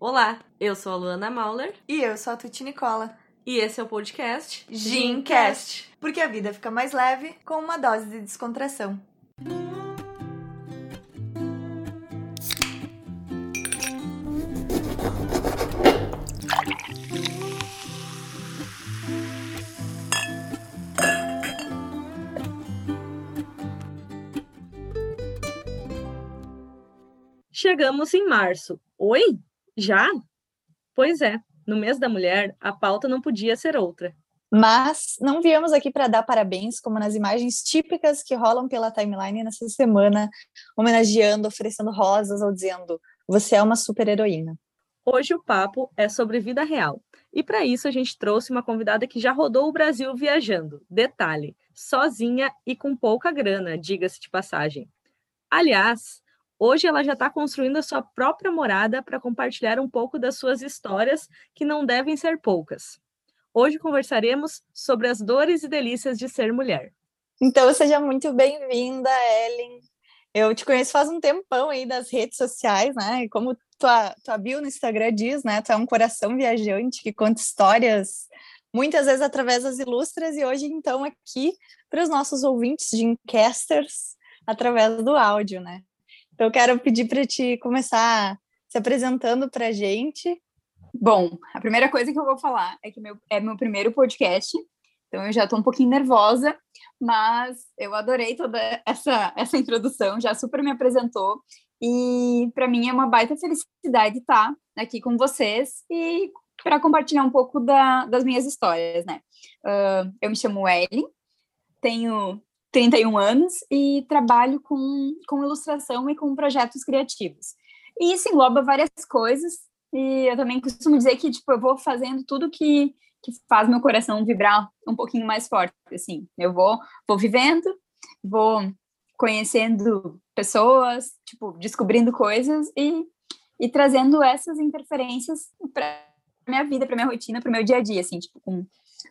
Olá, eu sou a Luana Mauler E eu sou a Tuti Nicola. e esse é o podcast Gincast. Porque a vida fica mais leve com uma dose de descontração. Chegamos em março. Oi? Já? Pois é, no mês da mulher, a pauta não podia ser outra. Mas não viemos aqui para dar parabéns, como nas imagens típicas que rolam pela timeline nessa semana, homenageando, oferecendo rosas ou dizendo: Você é uma super heroína. Hoje o papo é sobre vida real. E para isso a gente trouxe uma convidada que já rodou o Brasil viajando. Detalhe, sozinha e com pouca grana, diga-se de passagem. Aliás, hoje ela já está construindo a sua própria morada para compartilhar um pouco das suas histórias, que não devem ser poucas. Hoje conversaremos sobre as dores e delícias de ser mulher. Então, seja muito bem-vinda, Ellen. Eu te conheço faz um tempão aí das redes sociais, né? E como tua, tua bio no Instagram diz, né? Tu é um coração viajante que conta histórias, muitas vezes através das ilustras, e hoje, então, aqui para os nossos ouvintes de Incasters, através do áudio, né? Então, eu quero pedir para te começar se apresentando para a gente. Bom, a primeira coisa que eu vou falar é que meu, é meu primeiro podcast, então eu já estou um pouquinho nervosa, mas eu adorei toda essa, essa introdução, já super me apresentou, e para mim é uma baita felicidade estar aqui com vocês e para compartilhar um pouco da, das minhas histórias, né? Uh, eu me chamo Ellen, tenho 31 anos e trabalho com, com ilustração e com projetos criativos. E isso engloba várias coisas, e eu também costumo dizer que, tipo, eu vou fazendo tudo que, que faz meu coração vibrar um pouquinho mais forte, assim. Eu vou, vou vivendo, vou conhecendo pessoas, tipo, descobrindo coisas e, e trazendo essas interferências para minha vida, para minha rotina, para o meu dia a dia, assim, tipo, com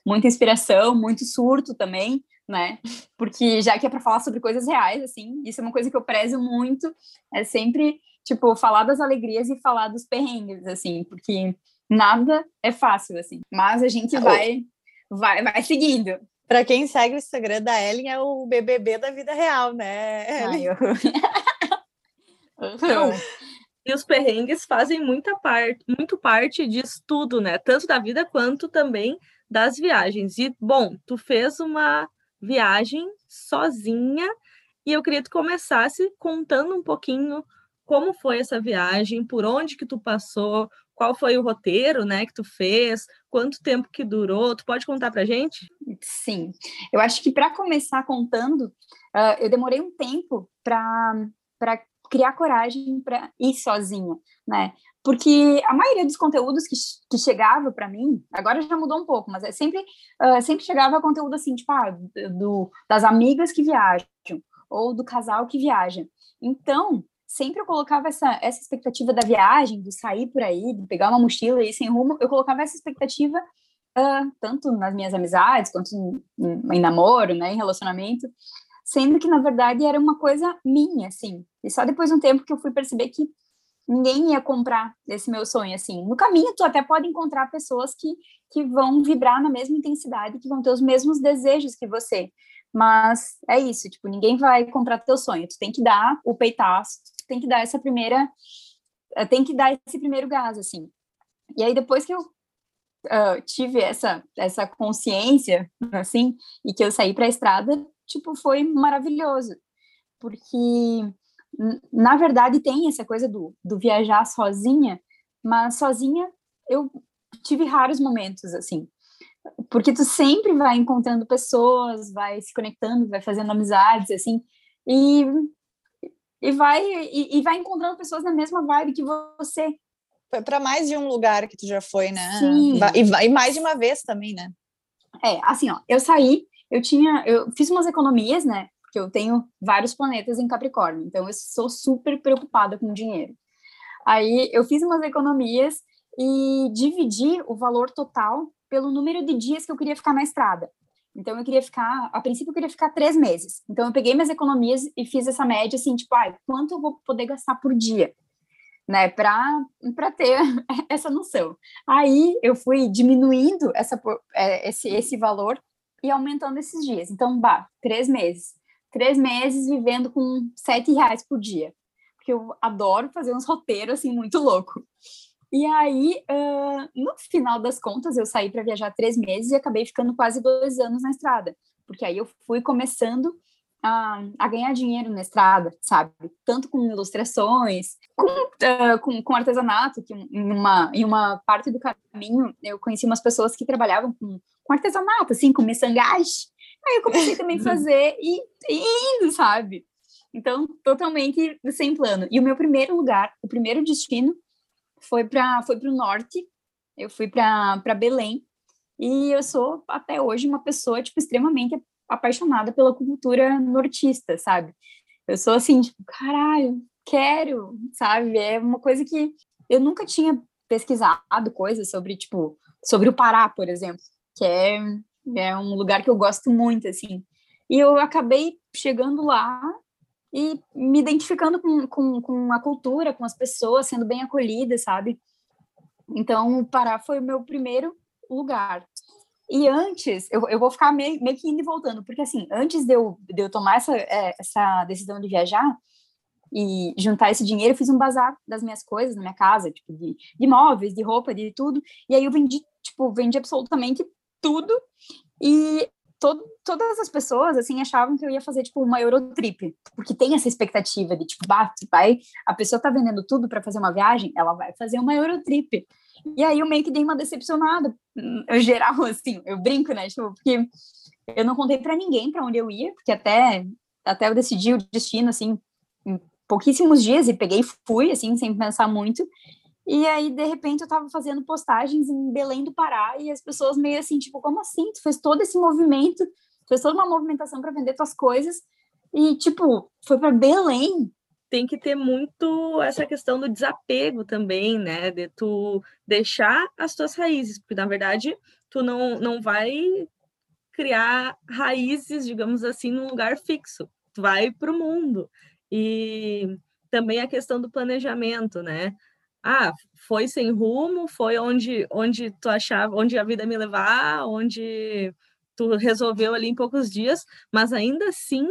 muita inspiração, muito surto também, né? Porque já que é para falar sobre coisas reais, assim, isso é uma coisa que eu prezo muito, é sempre tipo, falar das alegrias e falar dos perrengues, assim, porque nada é fácil, assim. Mas a gente vai, vai, vai seguindo. Para quem segue o Instagram da Ellen, é o BBB da vida real, né? Ellen? Ai, eu... Não. E os perrengues fazem muita parte, muito parte disso tudo, né? Tanto da vida quanto também das viagens. E, bom, tu fez uma viagem sozinha e eu queria que tu começasse contando um pouquinho como foi essa viagem, por onde que tu passou, qual foi o roteiro, né, que tu fez, quanto tempo que durou, tu pode contar pra gente? Sim, eu acho que para começar contando, uh, eu demorei um tempo para criar coragem para ir sozinha, né? Porque a maioria dos conteúdos que, que chegava para mim, agora já mudou um pouco, mas é sempre, uh, sempre chegava conteúdo assim, tipo, ah, do, das amigas que viajam, ou do casal que viaja. Então, sempre eu colocava essa, essa expectativa da viagem, de sair por aí, de pegar uma mochila e ir sem rumo, eu colocava essa expectativa uh, tanto nas minhas amizades, quanto em, em, namoro, né, em relacionamento, sendo que, na verdade, era uma coisa minha, assim. E só depois de um tempo que eu fui perceber que ninguém ia comprar esse meu sonho, assim. No caminho, tu até pode encontrar pessoas que, que vão vibrar na mesma intensidade, que vão ter os mesmos desejos que você. Mas é isso, tipo, ninguém vai comprar teu sonho. Tu tem que dar o peitaço, tem que dar essa primeira, eh, tem que dar esse primeiro gás, assim. E aí depois que eu uh, tive essa essa consciência, assim, e que eu saí para a estrada, tipo, foi maravilhoso, porque na verdade tem essa coisa do, do viajar sozinha, mas sozinha eu tive raros momentos, assim, porque tu sempre vai encontrando pessoas, vai se conectando, vai fazendo amizades, assim, e e vai e, e vai encontrando pessoas na mesma vibe que você. Foi para mais de um lugar que tu já foi, né? Sim. E, e mais de uma vez também, né? É, assim, ó, eu saí, eu tinha, eu fiz umas economias, né? Porque eu tenho vários planetas em Capricórnio, então eu sou super preocupada com dinheiro. Aí eu fiz umas economias e dividi o valor total pelo número de dias que eu queria ficar na estrada. Então eu queria ficar, a princípio eu queria ficar três meses. Então eu peguei minhas economias e fiz essa média assim, tipo, ah, quanto eu vou poder gastar por dia? né, para ter essa noção. Aí eu fui diminuindo essa, é, esse, esse valor e aumentando esses dias. Então, bah, três meses. Três meses vivendo com sete reais por dia. Porque eu adoro fazer uns roteiros, assim, muito louco. E aí, uh, no final das contas, eu saí para viajar três meses e acabei ficando quase dois anos na estrada. Porque aí eu fui começando a, a, ganhar dinheiro na estrada, sabe? Tanto com ilustrações, com, uh, com, com, artesanato, que em uma, em uma parte do caminho eu conheci umas pessoas que trabalhavam com, com artesanato, assim, com miçangagem. Aí eu comecei também a fazer e, e indo, sabe? Então, totalmente sem plano. E o meu primeiro lugar, o primeiro destino foi para foi o norte. Eu fui para Belém. E eu sou até hoje uma pessoa tipo extremamente apaixonada pela cultura nortista, sabe? Eu sou assim, tipo, caralho, quero, sabe? É uma coisa que eu nunca tinha pesquisado coisas sobre, tipo, sobre o Pará, por exemplo, que é, é um lugar que eu gosto muito, assim. E eu acabei chegando lá e me identificando com, com, com a cultura, com as pessoas, sendo bem acolhida, sabe? Então, o Pará foi o meu primeiro lugar. E antes, eu, eu vou ficar meio, meio que indo e voltando, porque assim, antes de eu, de eu tomar essa, é, essa decisão de viajar e juntar esse dinheiro, eu fiz um bazar das minhas coisas na minha casa, tipo, de, de móveis, de roupa, de tudo. E aí eu vendi, tipo, vendi absolutamente tudo. E todas as pessoas, assim, achavam que eu ia fazer, tipo, uma Eurotrip, porque tem essa expectativa de, tipo, vai, a pessoa tá vendendo tudo para fazer uma viagem, ela vai fazer uma Eurotrip. E aí eu meio que dei uma decepcionada, eu geral, assim, eu brinco, né, tipo, porque eu não contei para ninguém para onde eu ia, porque até, até eu decidi o destino, assim, pouquíssimos dias, e peguei e fui, assim, sem pensar muito, e aí, de repente, eu tava fazendo postagens em Belém do Pará, e as pessoas meio assim, tipo, como assim? Tu fez todo esse movimento, fez toda uma movimentação para vender tuas coisas, e, tipo, foi para Belém, tem que ter muito essa questão do desapego também, né? De tu deixar as tuas raízes, porque na verdade tu não, não vai criar raízes, digamos assim, num lugar fixo. Tu vai para o mundo. E também a questão do planejamento, né? Ah, foi sem rumo, foi onde onde tu achava, onde a vida me levar, onde tu resolveu ali em poucos dias, mas ainda assim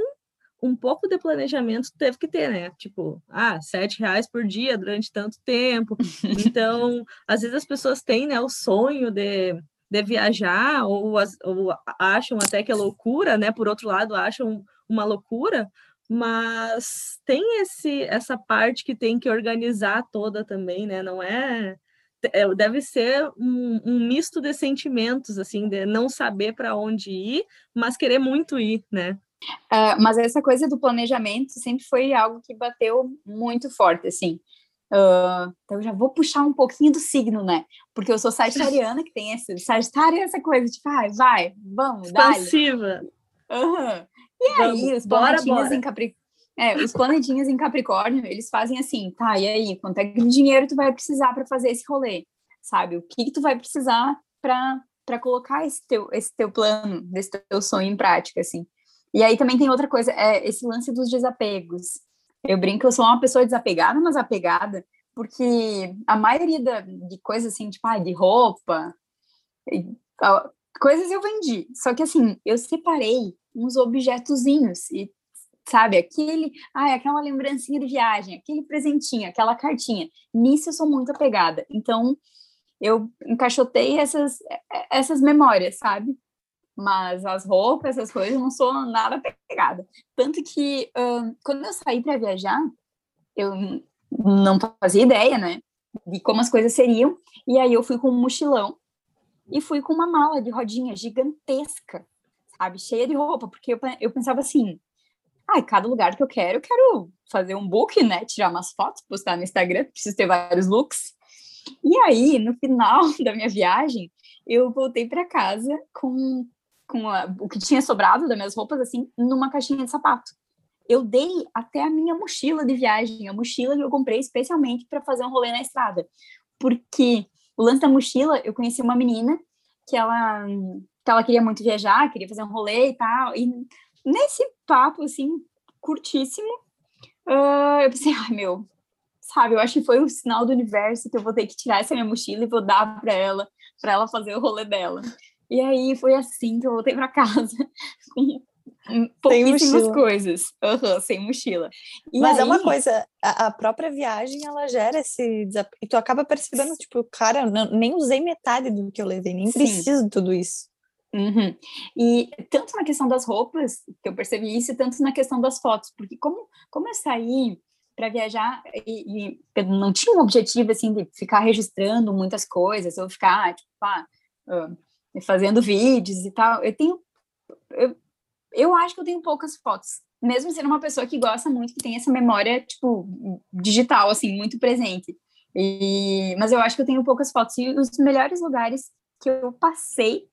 um pouco de planejamento teve que ter, né? Tipo, ah, sete reais por dia durante tanto tempo. Então, às vezes as pessoas têm, né, o sonho de, de viajar ou, ou acham até que é loucura, né? Por outro lado, acham uma loucura, mas tem esse essa parte que tem que organizar toda também, né? Não é, é deve ser um, um, misto de sentimentos, assim, de não saber para onde ir, mas querer muito ir, né? Uh, mas essa coisa do planejamento sempre foi algo que bateu muito forte, assim. Uh, então eu já vou puxar um pouquinho do signo, né? Porque eu sou sagitariana, que tem esse Sagitário é essa coisa, tipo, ai, vai, vamos, Expansiva. Uhum. E vamos, aí, os planetinhos em Capricórnio. É, os planetinhos em Capricórnio, eles fazem assim, tá, e aí, quanto é de dinheiro tu vai precisar para fazer esse rolê? Sabe? O que, que tu vai precisar para colocar esse teu, esse teu plano, esse teu sonho em prática, assim? E aí também tem outra coisa, é esse lance dos desapegos. Eu brinco, eu sou uma pessoa desapegada, mas apegada, porque a maioria da, de coisas assim, tipo, ah, de roupa, coisas eu vendi. Só que assim, eu separei uns objetozinhos e sabe, aquele, ah, aquela lembrancinha de viagem, aquele presentinho, aquela cartinha. Nisso eu sou muito apegada. Então, eu encaixotei essas essas memórias, sabe? mas as roupas, essas coisas, eu não sou nada pegada. Tanto que quando eu saí para viajar, eu não fazia ideia, né, de como as coisas seriam, e aí eu fui com um mochilão e fui com uma mala de rodinha gigantesca, sabe, cheia de roupa, porque eu, eu pensava assim, ah, cada lugar que eu quero, eu quero fazer um book, né, tirar umas fotos, postar no Instagram, preciso ter vários looks. E aí, no final da minha viagem, eu voltei para casa com com a, o que tinha sobrado das minhas roupas, assim, numa caixinha de sapato. Eu dei até a minha mochila de viagem, a mochila que eu comprei especialmente para fazer um rolê na estrada. Porque o lance da mochila, eu conheci uma menina que ela, que ela queria muito viajar, queria fazer um rolê e tal. E nesse papo, assim, curtíssimo, uh, eu pensei, ai, meu, sabe? Eu acho que foi o sinal do universo que eu vou ter que tirar essa minha mochila e vou dar para ela, para ela fazer o rolê dela. E aí foi assim que eu voltei para casa com pouquíssimas coisas, uhum, sem mochila. E Mas aí... é uma coisa, a, a, própria viagem ela gera esse desap... e tu acaba percebendo tipo, cara, não, nem usei metade do que eu levei, nem Sim. preciso de tudo isso. Uhum. E tanto na questão das roupas, que eu percebi isso, tanto na questão das fotos, porque como, como eu saí para viajar e, e não tinha um objetivo assim de ficar registrando muitas coisas ou ficar tipo fazendo vídeos e tal eu tenho eu, eu acho que eu tenho poucas fotos mesmo sendo uma pessoa que gosta muito que tem essa memória tipo digital assim muito presente e mas eu acho que eu tenho poucas fotos e os melhores lugares que eu passei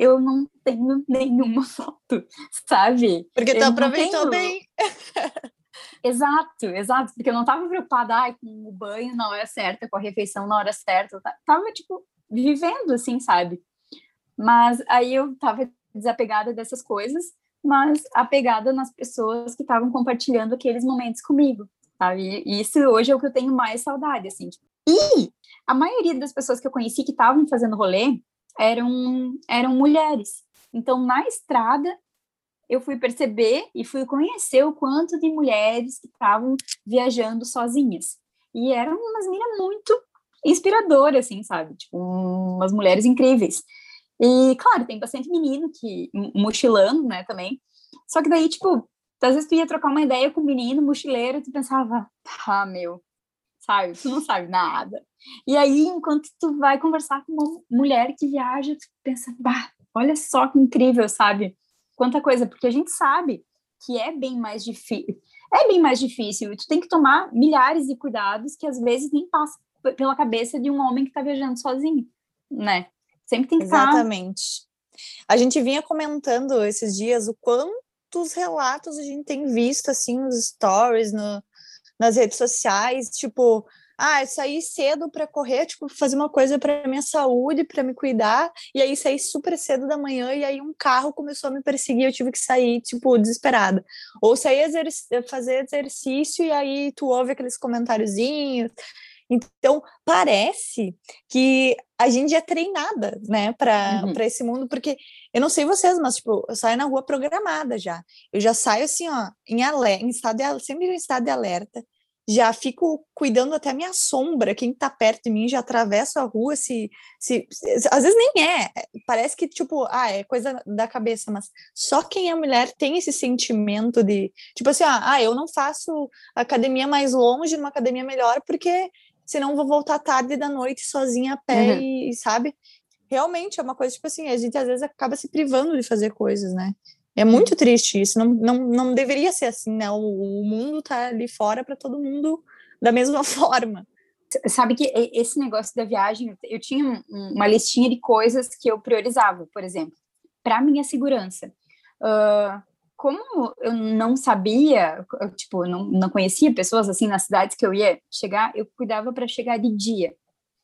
eu não tenho nenhuma foto, sabe? Porque tu aproveitou tenho... bem. Exato, exato, porque eu não estava preocupada ai, com o banho na hora certa, com a refeição na hora certa, tava tipo vivendo assim, sabe? Mas aí eu tava desapegada dessas coisas, mas apegada nas pessoas que estavam compartilhando aqueles momentos comigo, sabe? E isso hoje é o que eu tenho mais saudade, assim. Tipo. E a maioria das pessoas que eu conheci que estavam fazendo rolê eram eram mulheres. Então, na estrada, eu fui perceber e fui conhecer o quanto de mulheres que estavam viajando sozinhas. E eram umas meninas muito inspiradoras, assim, sabe? Tipo, umas mulheres incríveis. E, claro, tem bastante menino que mochilando, né, também. Só que daí, tipo, às vezes tu ia trocar uma ideia com um menino mochileiro e tu pensava, ah, meu, sabe? Tu não sabe nada. E aí, enquanto tu vai conversar com uma mulher que viaja, tu pensa, bah, olha só que incrível, sabe? quanta coisa, porque a gente sabe que é bem mais difícil. É bem mais difícil, tu tem que tomar milhares de cuidados que às vezes nem passa pela cabeça de um homem que está viajando sozinho, né? Sempre tem que Exatamente. A gente vinha comentando esses dias o quantos relatos a gente tem visto assim nos stories, no, nas redes sociais, tipo, ah, sair cedo para correr, tipo, fazer uma coisa para minha saúde, para me cuidar, e aí saí super cedo da manhã e aí um carro começou a me perseguir, eu tive que sair, tipo, desesperada. Ou exerc fazer exercício e aí tu ouve aqueles comentáriozinhos. Então, parece que a gente é treinada, né, para uhum. esse mundo, porque eu não sei vocês, mas, tipo, eu saio na rua programada já. Eu já saio assim, ó, em, alerta, em estado de, sempre em estado de alerta já fico cuidando até a minha sombra, quem tá perto de mim já atravessa a rua, se, se, se, às vezes nem é, parece que tipo, ah, é coisa da cabeça, mas só quem é mulher tem esse sentimento de, tipo assim, ah, ah eu não faço academia mais longe, numa academia melhor, porque senão vou voltar tarde da noite sozinha a pé uhum. e, sabe? Realmente é uma coisa, tipo assim, a gente às vezes acaba se privando de fazer coisas, né? É muito triste isso, não, não, não deveria ser assim, né? O, o mundo tá ali fora para todo mundo da mesma forma. Sabe que esse negócio da viagem, eu tinha uma listinha de coisas que eu priorizava, por exemplo, para minha segurança. Uh, como eu não sabia, eu, tipo, não, não conhecia pessoas assim nas cidades que eu ia chegar, eu cuidava para chegar de dia.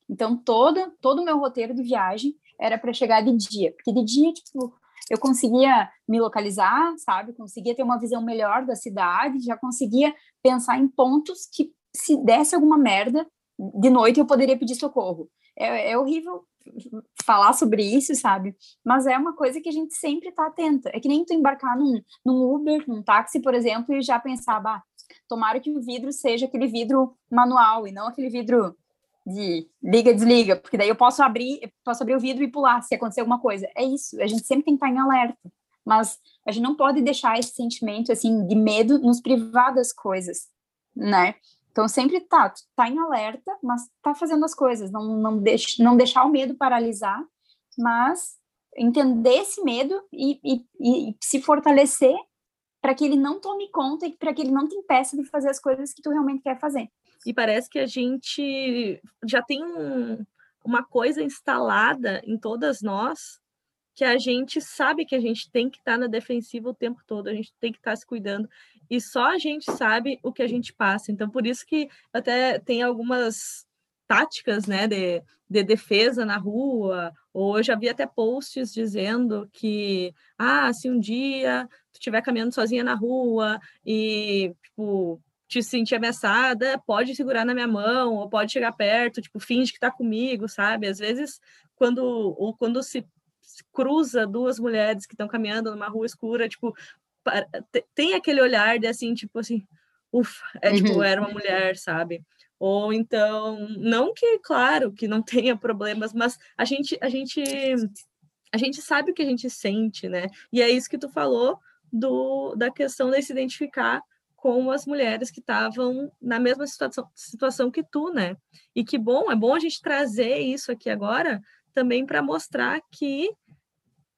Então, todo, todo o meu roteiro de viagem era para chegar de dia, porque de dia, tipo, eu conseguia me localizar, sabe? Conseguia ter uma visão melhor da cidade, já conseguia pensar em pontos que, se desse alguma merda, de noite eu poderia pedir socorro. É, é horrível falar sobre isso, sabe? Mas é uma coisa que a gente sempre tá atenta. É que nem tu embarcar num, num Uber, num táxi, por exemplo, e já pensar, bah, tomara que o vidro seja aquele vidro manual e não aquele vidro de liga, desliga, porque daí eu posso abrir, posso abrir o vidro e pular se acontecer alguma coisa. É isso, a gente sempre tem que estar em alerta, mas a gente não pode deixar esse sentimento assim de medo nos privar das coisas, né? Então sempre tá, tá em alerta, mas tá fazendo as coisas, não não deixa, não deixar o medo paralisar, mas entender esse medo e, e, e se fortalecer para que ele não tome conta e para que ele não te impeça de fazer as coisas que tu realmente quer fazer. E parece que a gente já tem um, uma coisa instalada em todas nós que a gente sabe que a gente tem que estar tá na defensiva o tempo todo, a gente tem que estar tá se cuidando, e só a gente sabe o que a gente passa. Então, por isso que até tem algumas táticas né, de, de defesa na rua, ou eu já vi até posts dizendo que, ah, se um dia tu estiver caminhando sozinha na rua e, tipo, te sentir ameaçada, pode segurar na minha mão, ou pode chegar perto, tipo, finge que tá comigo, sabe? Às vezes, quando, ou quando se cruza duas mulheres que estão caminhando numa rua escura, tipo, tem aquele olhar de assim, tipo assim, ufa, é tipo, uhum. era uma mulher, sabe? Ou então, não que, claro, que não tenha problemas, mas a gente, a gente, a gente sabe o que a gente sente, né? E é isso que tu falou do, da questão de se identificar com as mulheres que estavam na mesma situação, situação que tu, né? E que bom, é bom a gente trazer isso aqui agora também para mostrar que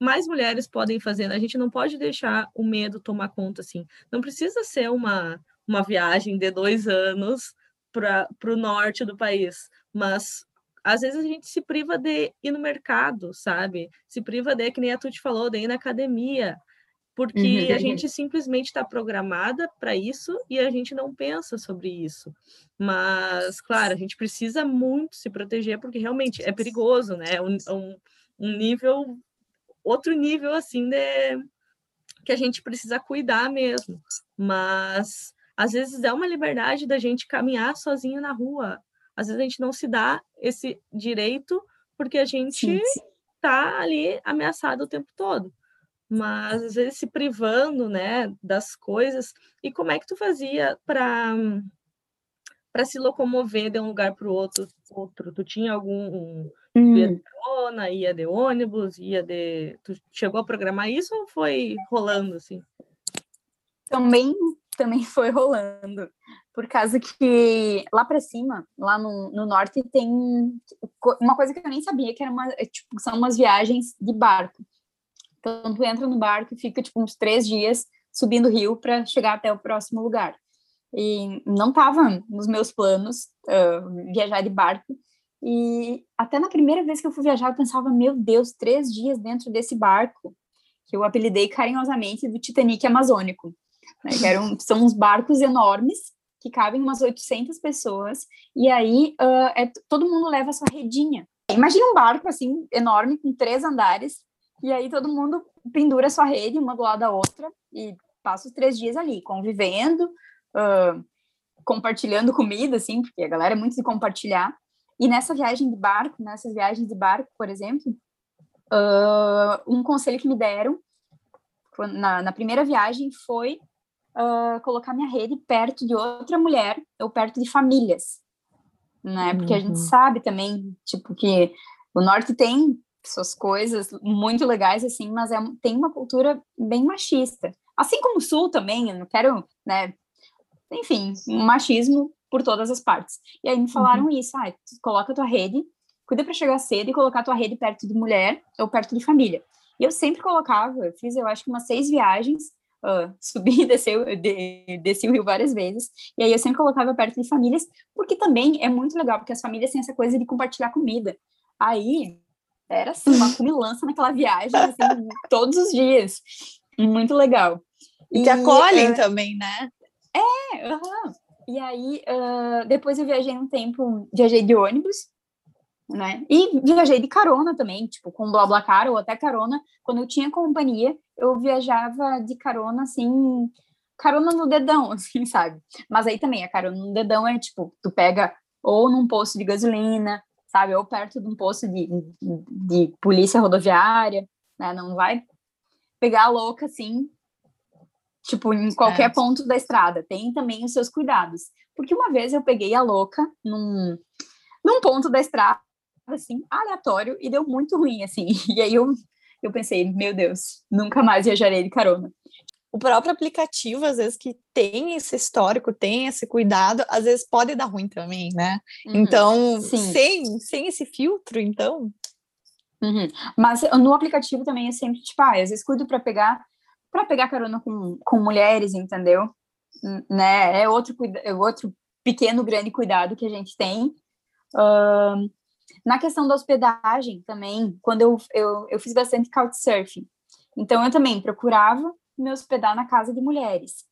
mais mulheres podem fazer. Né? A gente não pode deixar o medo tomar conta assim. Não precisa ser uma, uma viagem de dois anos para o norte do país, mas às vezes a gente se priva de ir no mercado, sabe? Se priva de, que nem a Tuti falou, de ir na academia, porque uhum. a gente simplesmente está programada para isso e a gente não pensa sobre isso. Mas, claro, a gente precisa muito se proteger, porque realmente é perigoso, né? É um, é um, um nível, outro nível, assim, de que a gente precisa cuidar mesmo. Mas às vezes é uma liberdade da gente caminhar sozinho na rua. Às vezes a gente não se dá esse direito porque a gente está ali ameaçado o tempo todo. Mas às vezes se privando, né, das coisas. E como é que tu fazia para para se locomover de um lugar para o outro, outro? Tu tinha algum um, hum. ia de carona, ia de ônibus, ia de tu chegou a programar isso ou foi rolando assim? Também também foi rolando. Por causa que lá para cima, lá no, no, norte, tem uma coisa que eu nem sabia, que era uma, é, tipo, são umas viagens de barco. Então, tu entra no barco e fica, tipo, uns três dias subindo o rio para chegar até o próximo lugar. E não estava nos meus planos uh, viajar de barco. E até na primeira vez que eu fui viajar, eu pensava, meu Deus, três dias dentro desse barco, que eu apelidei carinhosamente do Titanic Amazônico né, são uns barcos enormes que cabem umas 800 pessoas, e aí uh, é, todo mundo leva a sua redinha. Imagina um barco, assim, enorme, com três andares, e aí todo mundo pendura sua rede, uma do lado da outra, e passa os três dias ali, convivendo, uh, compartilhando comida, assim, porque a galera é muito de compartilhar. E nessa viagem de barco, nessas viagens de barco, por exemplo, uh, um conselho que me deram na, na primeira viagem foi uh, colocar minha rede perto de outra mulher ou perto de famílias, né? Porque uhum. a gente uhum. sabe também, tipo, que o norte tem suas coisas muito legais, assim, mas é, tem uma cultura bem machista. Assim como o sul também, eu não quero, né? Enfim, um machismo por todas as partes. E aí me falaram uhum. isso, ah, coloca tua rede, cuida para chegar cedo e colocar tua rede perto de mulher ou perto de família. E eu sempre colocava, eu fiz, eu acho que umas seis viagens, uh, subi e desci, de, desci o rio várias vezes, e aí eu sempre colocava perto de famílias, porque também é muito legal, porque as famílias têm essa coisa de compartilhar comida. Aí, era assim, uma cumilança naquela viagem, assim, todos os dias. Muito legal. E, te acolhem uh, também, né? É, uhum. E aí, uh, depois eu viajei um tempo, viajei de ônibus, né? E viajei de carona também, tipo, com BlaBlaCar ou até carona. Quando eu tinha companhia, eu viajava de carona, assim, carona no dedão, assim, sabe? Mas aí também, a carona no dedão é, tipo, tu pega ou num posto de gasolina, sabe? Ou perto de um posto de, de, polícia rodoviária, né? Não vai pegar a louca, assim, tipo, em qualquer é. ponto da estrada. Tem também os seus cuidados. Porque uma vez eu peguei a louca num, num ponto da estrada, assim, aleatório, e deu muito ruim, assim. E aí eu, eu pensei, meu Deus, nunca mais viajarei de carona. O próprio aplicativo, às vezes, que tem esse histórico, tem esse cuidado, às vezes pode dar ruim também, né? Uhum. Então, sem, sem esse filtro, então. Uhum. Mas no aplicativo também é sempre, tipo, ah, às vezes cuido para pegar para pegar carona com, com mulheres, entendeu? Né? É outro, é outro pequeno, grande cuidado que a gente tem. Uh, na questão da hospedagem também, quando eu, eu, eu fiz bastante couchsurfing, então eu também procurava me hospedar na casa de mulheres.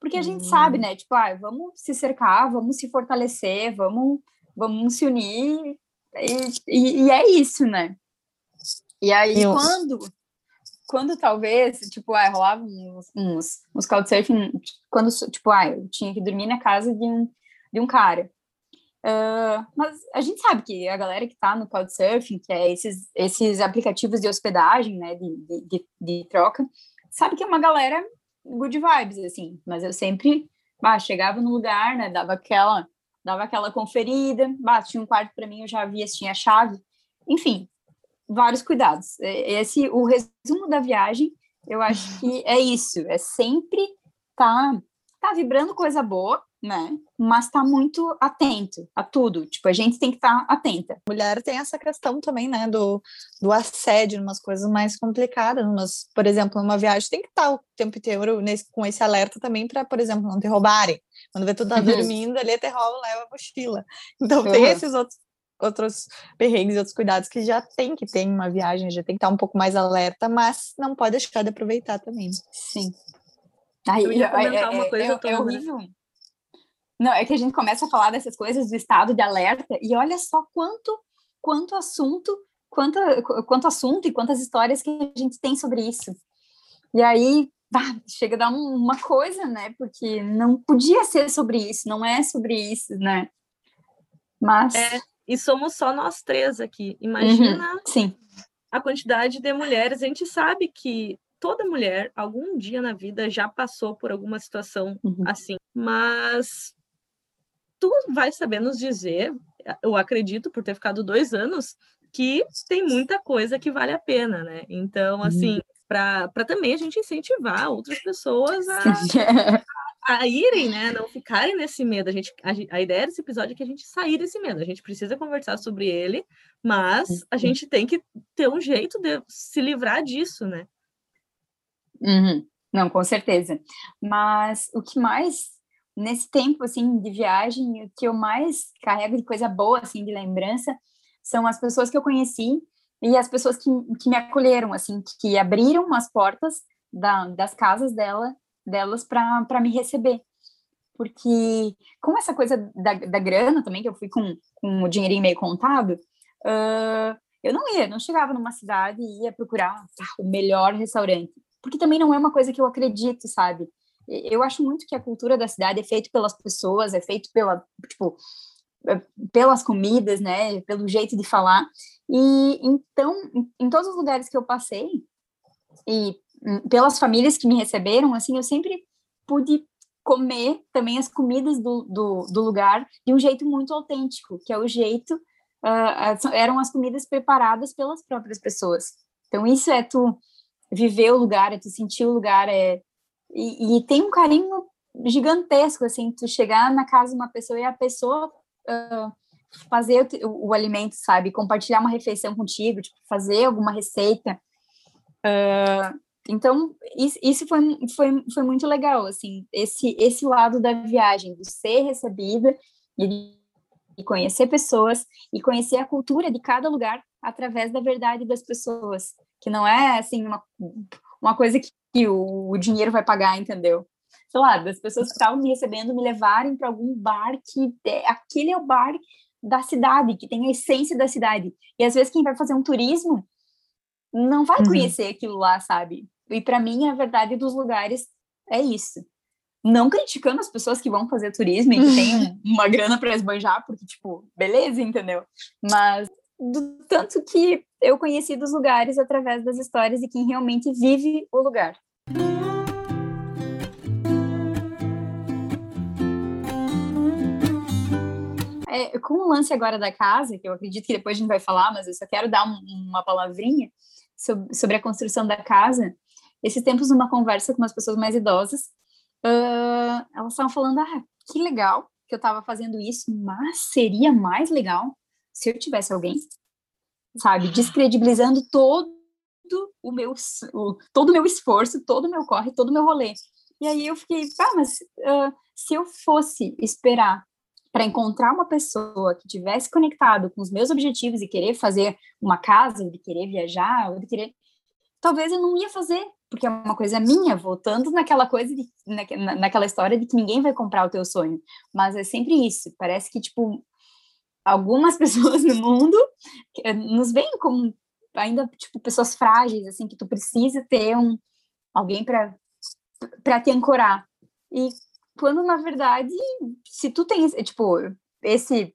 Porque a gente hum. sabe, né? Tipo, ah, vamos se cercar, vamos se fortalecer, vamos, vamos se unir, e, e, e é isso, né? E aí, quando quando talvez, tipo, ah, rolava uns, uns, uns couchsurfing, quando, tipo, ah, eu tinha que dormir na casa de um, de um cara. Uh, mas a gente sabe que a galera que tá no Couchsurfing, que é esses, esses aplicativos de hospedagem, né, de, de, de, de troca, sabe que é uma galera good vibes, assim, mas eu sempre, bah, chegava no lugar, né, dava aquela, dava aquela conferida, bah, tinha um quarto para mim, eu já via se tinha chave, enfim, vários cuidados. Esse, o resumo da viagem, eu acho que é isso, é sempre tá, tá vibrando coisa boa, né? Mas tá muito atento a tudo. Tipo, a gente tem que estar tá atenta. Mulher tem essa questão também, né? Do, do assédio, umas coisas mais complicadas. Umas, por exemplo, numa viagem tem que estar tá o tempo inteiro nesse, com esse alerta também para, por exemplo, não te roubarem. Quando vê tu tá uhum. dormindo, ali até rouba, leva a mochila. Então uhum. tem esses outros outros perrengues e outros cuidados que já tem que ter em uma viagem, já tem que estar um pouco mais alerta, mas não pode deixar de aproveitar também. Sim. Aí, eu ia comentar é, uma coisa, é, é horrível. Não, é que a gente começa a falar dessas coisas do estado de alerta e olha só quanto quanto assunto, quanto, quanto assunto e quantas histórias que a gente tem sobre isso. E aí chega a dar um, uma coisa, né? Porque não podia ser sobre isso, não é sobre isso, né? Mas. É, e somos só nós três aqui. Imagina uhum, sim. a quantidade de mulheres. A gente sabe que toda mulher, algum dia na vida, já passou por alguma situação uhum. assim. Mas tu vai saber nos dizer, eu acredito, por ter ficado dois anos, que tem muita coisa que vale a pena, né? Então, assim, para também a gente incentivar outras pessoas a, a, irem, né? Não ficarem nesse medo. A, gente, a, a, ideia desse episódio é que a gente sair desse medo. A gente precisa conversar sobre ele, mas a gente tem que ter um jeito de se livrar disso, né? Uhum. Não, com certeza. Mas o que mais nesse tempo assim de viagem, o que eu mais carrego de coisa boa assim de lembrança são as pessoas que eu conheci e as pessoas que, que me acolheram assim, que abriram as portas da, das casas dela delas para me receber. Porque com essa coisa da, da grana também, que eu fui com, com o dinheirinho meio contado, uh, eu não ia, não chegava numa cidade e ia procurar ah, o melhor restaurante. Porque também não é uma coisa que eu acredito, sabe? Eu acho muito que a cultura da cidade é feita pelas pessoas, é feito pela, tipo, é, pelas comidas, né, pelo jeito de falar. E então, em todos os lugares que eu passei e hum, pelas famílias que me receberam, assim, eu sempre pude comer também as comidas do, do, do lugar de um jeito muito autêntico, que é o jeito uh, eram as comidas preparadas pelas próprias pessoas. Então isso é tu viver o lugar, é tu sentir o lugar, é e, e, tem um carinho gigantesco, assim, tu chegar na casa de uma pessoa e a pessoa uh, fazer o, o, alimento, sabe? Compartilhar uma refeição contigo, tipo, fazer alguma receita. Uh, então, isso, foi, foi, foi muito legal, assim, esse, esse lado da viagem, de ser recebida e de conhecer pessoas e conhecer a cultura de cada lugar através da verdade das pessoas, que não é, assim, uma, uma coisa que que o, o dinheiro vai pagar, entendeu? Sei lá, das pessoas que estavam me recebendo me levarem para algum bar que é, aquele é o bar da cidade, que tem a essência da cidade. E às vezes quem vai fazer um turismo não vai uhum. conhecer aquilo lá, sabe? E para mim a verdade dos lugares é isso. Não criticando as pessoas que vão fazer turismo e que têm uma grana para esbanjar, porque, tipo, beleza, entendeu? Mas do tanto que eu conheci dos lugares através das histórias de quem realmente vive o lugar. É, com o lance agora da casa, que eu acredito que depois a gente vai falar, mas eu só quero dar um, uma palavrinha sobre, sobre, a construção da casa. Esses tempos, numa conversa com umas pessoas mais idosas, uh, elas estavam falando: ah, que legal que eu estava fazendo isso, mas seria mais legal se eu tivesse alguém, sabe, descredibilizando todo o meu, o, todo o meu esforço, todo o meu corre, todo o meu rolê. E aí eu fiquei, ah, mas uh, se eu fosse esperar para encontrar uma pessoa que tivesse conectado com os meus objetivos e querer fazer uma casa, ou de querer viajar, ou de querer, talvez eu não ia fazer, porque é uma coisa minha, voltando naquela coisa, de, na, naquela história de que ninguém vai comprar o teu sonho. Mas é sempre isso, parece que, tipo, algumas pessoas no mundo nos veem como ainda, tipo, pessoas frágeis, assim, que tu precisa ter um, alguém para para te ancorar. E quando, na verdade, se tu tem, tipo, esse,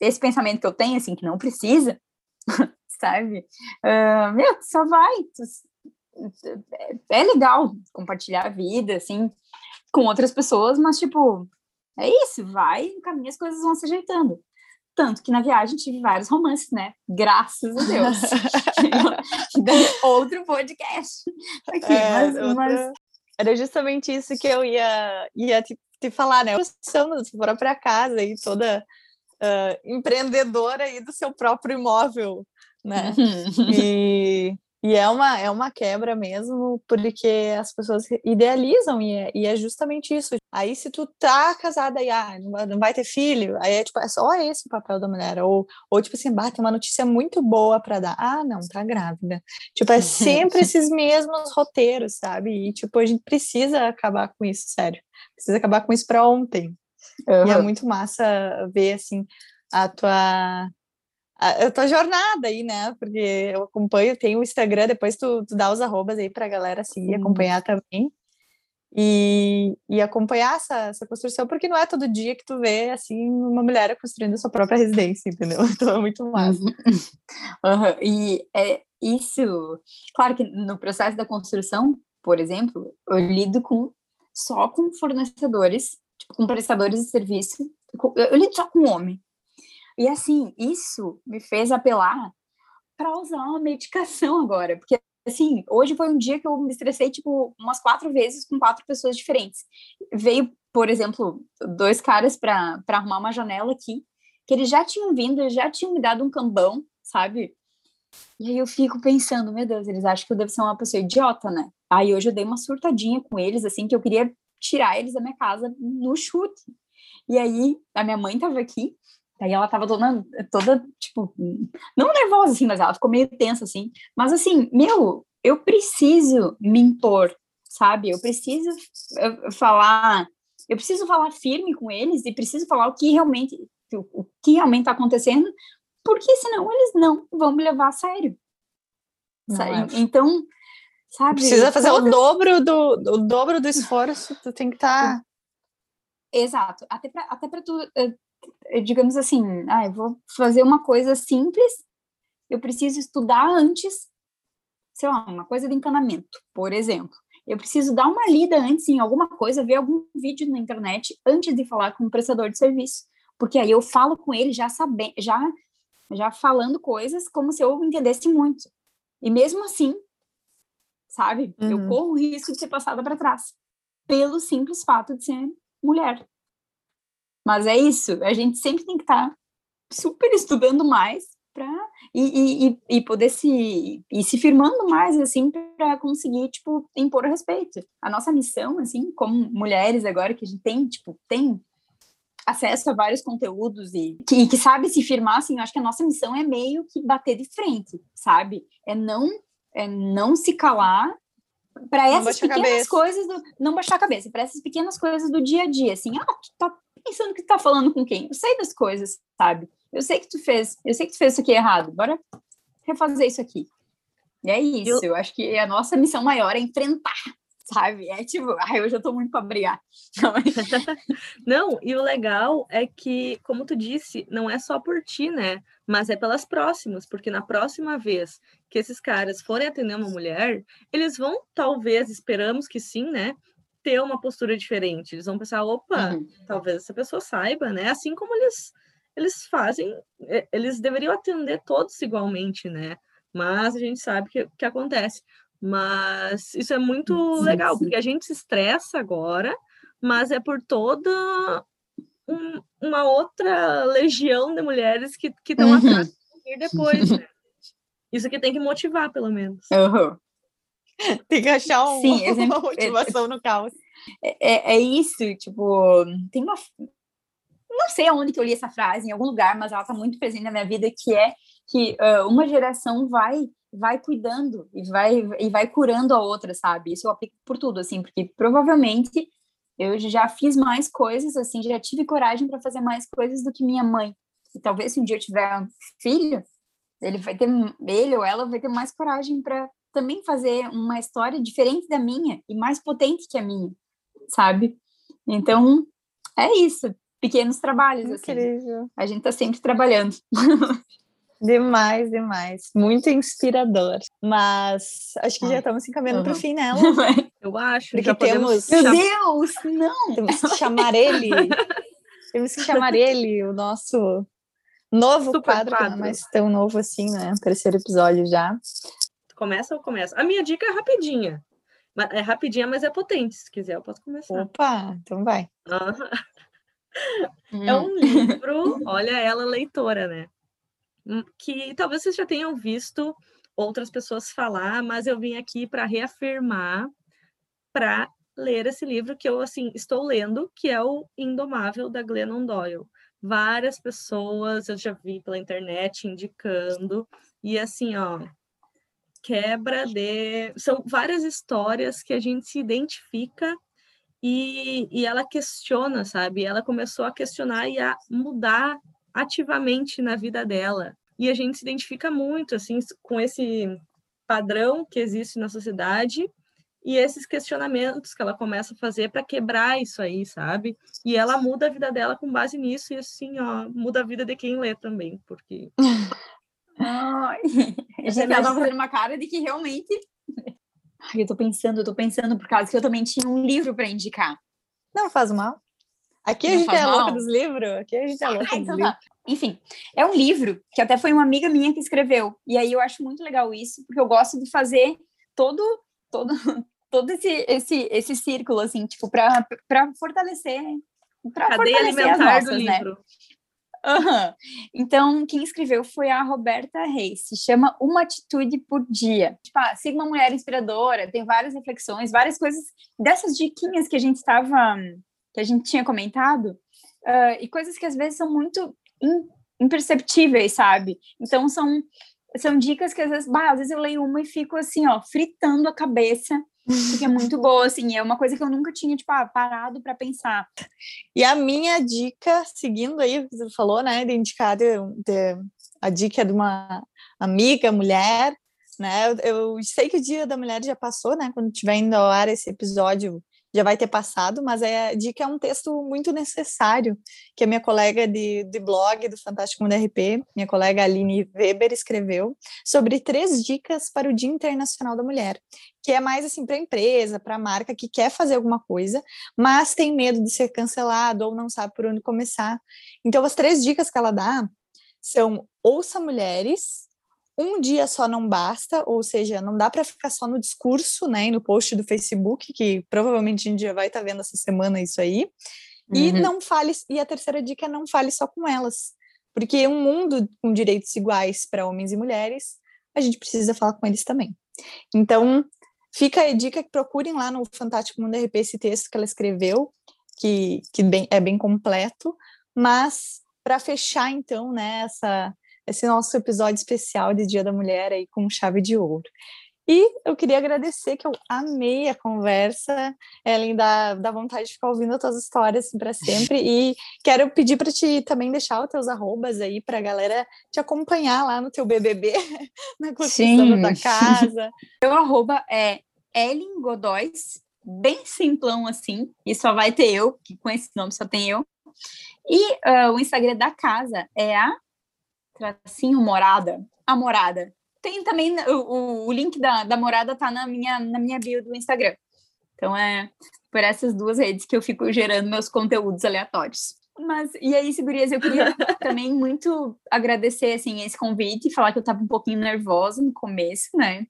esse pensamento que eu tenho, assim, que não precisa, sabe? Uh, meu, só vai. É legal compartilhar a vida, assim, com outras pessoas, mas, tipo, é isso, vai, no caminho as coisas vão se ajeitando. Tanto que na viagem tive vários romances, né? Graças a Deus. outro podcast. Aqui, é, mas, outra... mas, Era justamente isso que eu ia, ia te, te falar, né? Somos própria casa e toda uh, empreendedora aí do seu próprio imóvel, né? Uhum. E e é uma, é uma quebra mesmo, porque as pessoas idealizam, e é, e é justamente isso. Aí, se tu tá casada e ah, não, vai, ter filho, aí é tipo, é só esse o papel da mulher. Ou, ou tipo assim, bate uma notícia muito boa para dar. Ah, não, tá grávida. Tipo, é sempre esses mesmos roteiros, sabe? E, tipo, a gente precisa acabar com isso, sério. Precisa acabar com isso para ontem. Uhum. E é muito massa ver, assim, a tua a, tua jornada aí, né? Porque eu acompanho, tem o Instagram, depois tu, tu dá os arrobas aí pra galera seguir, uhum. acompanhar também. E, e acompanhar essa, essa construção, porque não é todo dia que tu vê, assim, uma mulher construindo a sua própria residência, entendeu? Então é muito massa. Uhum. E é isso, claro que no processo da construção, por exemplo, eu lido com só com fornecedores, tipo, com prestadores de serviço, eu lido só com homem, e assim, isso me fez apelar para usar uma medicação agora, porque assim, hoje foi um dia que eu me estressei tipo umas quatro vezes com quatro pessoas diferentes. Veio, por exemplo, dois caras para arrumar uma janela aqui, que eles já tinham vindo, já tinham me dado um cambão, sabe? E aí eu fico pensando, meu Deus, eles acham que eu devo ser uma pessoa idiota, né? Aí hoje eu dei uma surtadinha com eles, assim, que eu queria tirar eles da minha casa no chute. E aí a minha mãe tava aqui, Daí ela tava toda, toda, tipo, não nervosa, assim, mas ela ficou meio tensa, assim. Mas, assim, meu, eu preciso me impor, sabe? Eu preciso falar, eu preciso falar firme com eles e preciso falar o que realmente, o, o que realmente tá acontecendo, porque senão eles não vão me levar a sério. É. Então, sabe? Precisa fazer o dobro do, o dobro do esforço, tu tem que estar... Tá... Exato, até para até tu eh, eh, digamos assim, ah, eu vou fazer uma coisa simples, eu preciso estudar antes, sei lá, uma coisa de encanamento, por exemplo. Eu preciso dar uma lida antes em alguma coisa, ver algum vídeo na internet antes de falar com o prestador de serviço, porque aí eu falo com ele já sabendo, já já falando coisas como se eu entendesse muito. E mesmo assim, sabe, uhum. eu corro o risco de ser passada para trás, pelo simples fato de ser mulher. Mas é isso, a gente sempre tem que estar tá super estudando mais para e, e, e, poder se e se firmando mais assim para conseguir tipo impor respeito. A nossa missão assim, como mulheres agora que a gente tem, tipo, tem acesso a vários conteúdos e que, que sabe se firmar, assim, eu acho que a nossa missão é meio que bater de frente, sabe? É não é não se calar para essas pequenas coisas do, não baixar a cabeça, para essas pequenas coisas do dia a dia, assim, ah, tu tá pensando que tu tá falando com quem? Eu sei das coisas, sabe? Eu sei que tu fez, eu sei que tu fez isso aqui errado. Bora refazer isso aqui. E é isso, eu, eu acho que a nossa missão maior é enfrentar, sabe? É tipo, ai, eu já tô muito para brigar. não, e o legal é que, como tu disse, não é só por ti, né? Mas é pelas próximas, porque na próxima vez que esses caras forem atender uma mulher, eles vão, talvez, esperamos que sim, né? Ter uma postura diferente. Eles vão pensar, opa, uhum. talvez essa pessoa saiba, né? Assim como eles eles fazem, eles deveriam atender todos igualmente, né? Mas a gente sabe que, que acontece. Mas isso é muito sim, legal, sim. porque a gente se estressa agora, mas é por toda um, uma outra legião de mulheres que estão uhum. atrás de depois, né? Isso que tem que motivar, pelo menos. Uhum. tem que achar um, Sim, uma motivação no caos. É, é, é, isso, tipo, tem uma. Não sei aonde que eu li essa frase, em algum lugar, mas ela tá muito presente na minha vida, que é que uh, uma geração vai vai cuidando e vai e vai curando a outra, sabe? Isso eu aplico por tudo, assim, porque provavelmente eu já fiz mais coisas, assim, já tive coragem para fazer mais coisas do que minha mãe. E talvez se um dia eu tiver um filho, ele vai ter, ele ou ela vai ter mais coragem para também fazer uma história diferente da minha e mais potente que a minha, sabe? Então, é isso, pequenos trabalhos, assim. Incrível. assim. A gente tá sempre trabalhando. Demais, demais. Muito inspirador. Mas acho que Ai, já estamos encaminhando uhum. para o fim, né? Eu acho. Porque temos. Meu Deus, não! Temos que chamar ele. temos que chamar ele, o nosso novo Super quadro, quadro. não é mais tão novo assim, né? Terceiro episódio já. Começa ou começa? A minha dica é rapidinha. É rapidinha, mas é potente. Se quiser, eu posso começar. Opa, então vai. Uhum. É um livro, olha ela leitora, né? Hum, que talvez vocês já tenham visto outras pessoas falar, mas eu vim aqui para reafirmar, para ler esse livro que eu assim estou lendo, que é o Indomável da Glennon Doyle. Várias pessoas eu já vi pela internet indicando e assim, ó, quebra de são várias histórias que a gente se identifica e, e ela questiona, sabe? Ela começou a questionar e a mudar ativamente na vida dela. E a gente se identifica muito assim com esse padrão que existe na sociedade e esses questionamentos que ela começa a fazer para quebrar isso aí, sabe? E ela muda a vida dela com base nisso e assim, ó, muda a vida de quem lê também, porque Ai, a gente tava fazendo uma cara de que realmente Ai, eu tô pensando, eu tô pensando por causa que eu também tinha um livro para indicar. Não faz mal. Aqui a gente é louca dos livros. Aqui a gente é louca ah, então tá. Enfim, é um livro que até foi uma amiga minha que escreveu. E aí eu acho muito legal isso, porque eu gosto de fazer todo todo todo esse esse esse círculo assim, tipo para para fortalecer para fortalecer alimentar nossas, do né? Uhum. Então, quem escreveu foi a Roberta Reis, se chama Uma Atitude por Dia. Tipo, ah, siga uma mulher inspiradora, tem várias reflexões, várias coisas dessas diquinhas que a gente estava que a gente tinha comentado, uh, e coisas que às vezes são muito imperceptíveis, sabe? Então são são dicas que às vezes, bah, às vezes eu leio uma e fico assim, ó, fritando a cabeça, porque é muito boa, assim, é uma coisa que eu nunca tinha, tipo, ah, parado para pensar. E a minha dica, seguindo aí você falou, né, de indicar de, de, a dica de uma amiga, mulher, né, eu, eu sei que o Dia da Mulher já passou, né, quando estiver indo ao ar esse episódio, já vai ter passado, mas é de que é um texto muito necessário, que a minha colega de, de blog do Fantástico Mundo RP, minha colega Aline Weber, escreveu sobre três dicas para o Dia Internacional da Mulher, que é mais assim para a empresa, para a marca que quer fazer alguma coisa, mas tem medo de ser cancelado ou não sabe por onde começar. Então, as três dicas que ela dá são ouça mulheres, um dia só não basta, ou seja, não dá para ficar só no discurso, né, no post do Facebook, que provavelmente a gente já vai estar tá vendo essa semana isso aí. E uhum. não fale, e a terceira dica é não fale só com elas, porque um mundo com direitos iguais para homens e mulheres, a gente precisa falar com eles também. Então, fica a dica que procurem lá no Fantástico Mundo RP esse texto que ela escreveu, que, que bem, é bem completo, mas para fechar então, né, essa esse nosso episódio especial de Dia da Mulher aí com chave de ouro. E eu queria agradecer, que eu amei a conversa, Ellen, dá, dá vontade de ficar ouvindo as tuas histórias para sempre. E quero pedir para te também deixar os teus arrobas aí para a galera te acompanhar lá no teu BBB, na construção da tua casa. Meu arroba é Ellen Godóis, bem simplão assim, e só vai ter eu, que com esse nome só tem eu. E uh, o Instagram da casa é a tracinho morada, a morada. Tem também o, o link da, da morada tá na minha, na minha bio do Instagram. Então é por essas duas redes que eu fico gerando meus conteúdos aleatórios. Mas, e aí, Segurias, eu queria também muito agradecer, assim, esse convite e falar que eu tava um pouquinho nervosa no começo, né?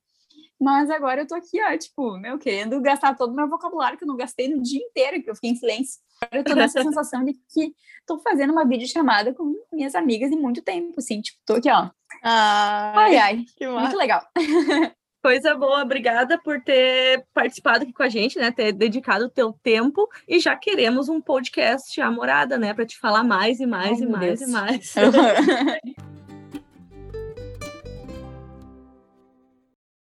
Mas agora eu tô aqui, ó, tipo, meu, querendo gastar todo o meu vocabulário que eu não gastei no dia inteiro, que eu fiquei em silêncio. Agora eu tô nessa sensação de que tô fazendo uma videochamada com minhas amigas em muito tempo, assim, tipo, tô aqui, ó. Ai, ai, ai muito legal. Coisa boa, obrigada por ter participado aqui com a gente, né? Ter dedicado o teu tempo e já queremos um podcast a morada, né? Para te falar mais e mais Ai, e mais Deus. e mais.